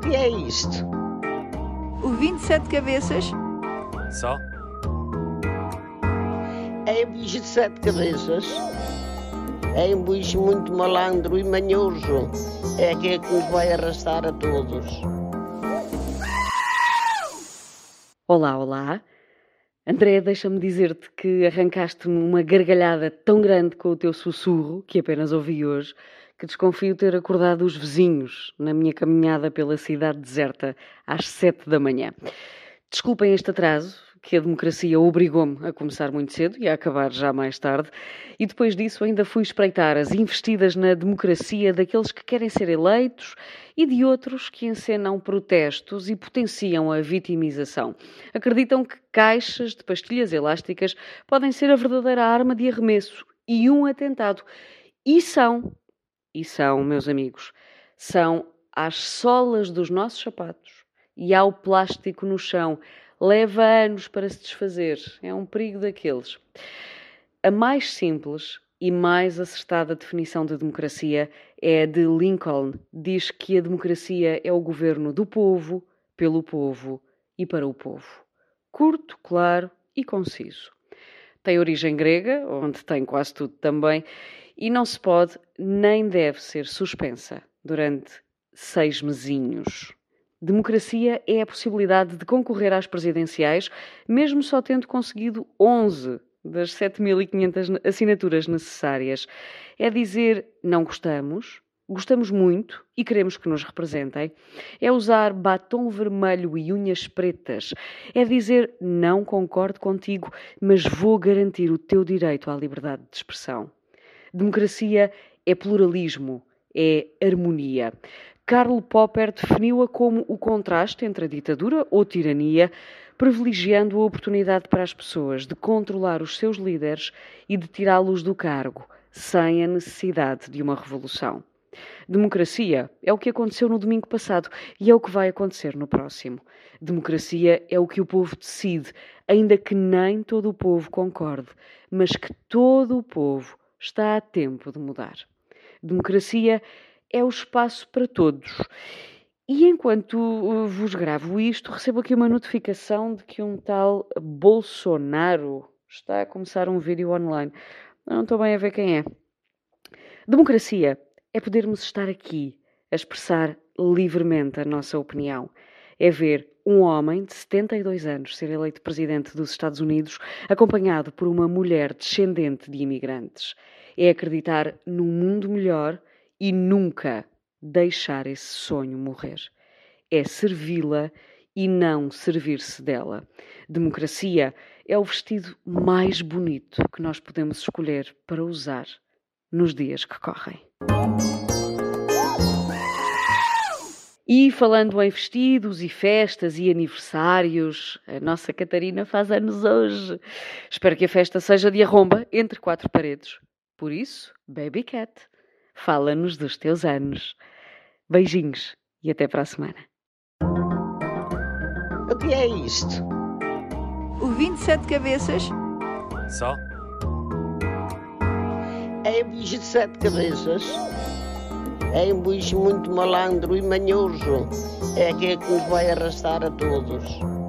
que é isto? O 27 cabeças? Só? É um bicho de sete cabeças. É um bicho muito malandro e manhoso. É aquele que nos vai arrastar a todos. Olá, olá. André, deixa-me dizer-te que arrancaste-me uma gargalhada tão grande com o teu sussurro, que apenas ouvi hoje, que desconfio ter acordado os vizinhos na minha caminhada pela cidade deserta às sete da manhã. Desculpem este atraso, que a democracia obrigou-me a começar muito cedo e a acabar já mais tarde, e depois disso ainda fui espreitar as investidas na democracia daqueles que querem ser eleitos e de outros que encenam protestos e potenciam a vitimização. Acreditam que caixas de pastilhas elásticas podem ser a verdadeira arma de arremesso e um atentado. E são, e são, meus amigos, são às solas dos nossos sapatos e ao plástico no chão. Leva anos para se desfazer. É um perigo daqueles. A mais simples e mais acertada definição de democracia é a de Lincoln. Diz que a democracia é o governo do povo, pelo povo e para o povo. Curto, claro e conciso. Tem origem grega, onde tem quase tudo também, e não se pode nem deve ser suspensa durante seis mesinhos. Democracia é a possibilidade de concorrer às presidenciais, mesmo só tendo conseguido 11 das 7.500 assinaturas necessárias. É dizer não gostamos, gostamos muito e queremos que nos representem. É usar batom vermelho e unhas pretas. É dizer não concordo contigo, mas vou garantir o teu direito à liberdade de expressão. Democracia é pluralismo, é harmonia. Karl Popper definiu-a como o contraste entre a ditadura ou tirania, privilegiando a oportunidade para as pessoas de controlar os seus líderes e de tirá-los do cargo, sem a necessidade de uma revolução. Democracia é o que aconteceu no domingo passado e é o que vai acontecer no próximo. Democracia é o que o povo decide, ainda que nem todo o povo concorde, mas que todo o povo está a tempo de mudar. Democracia é o espaço para todos. E enquanto uh, vos gravo isto, recebo aqui uma notificação de que um tal Bolsonaro está a começar um vídeo online. Não estou bem a ver quem é. Democracia é podermos estar aqui a expressar livremente a nossa opinião. É ver um homem de 72 anos ser eleito presidente dos Estados Unidos, acompanhado por uma mulher descendente de imigrantes. É acreditar num mundo melhor e nunca deixar esse sonho morrer. É servi-la e não servir-se dela. Democracia é o vestido mais bonito que nós podemos escolher para usar nos dias que correm. E falando em vestidos e festas e aniversários, a nossa Catarina faz anos hoje. Espero que a festa seja de arromba entre quatro paredes. Por isso, Baby Cat, fala-nos dos teus anos. Beijinhos e até para a semana. O que é isto? O 27 cabeças? Só? É um bicho de sete cabeças. É um bicho muito malandro e manhoso. É aquele que nos vai arrastar a todos.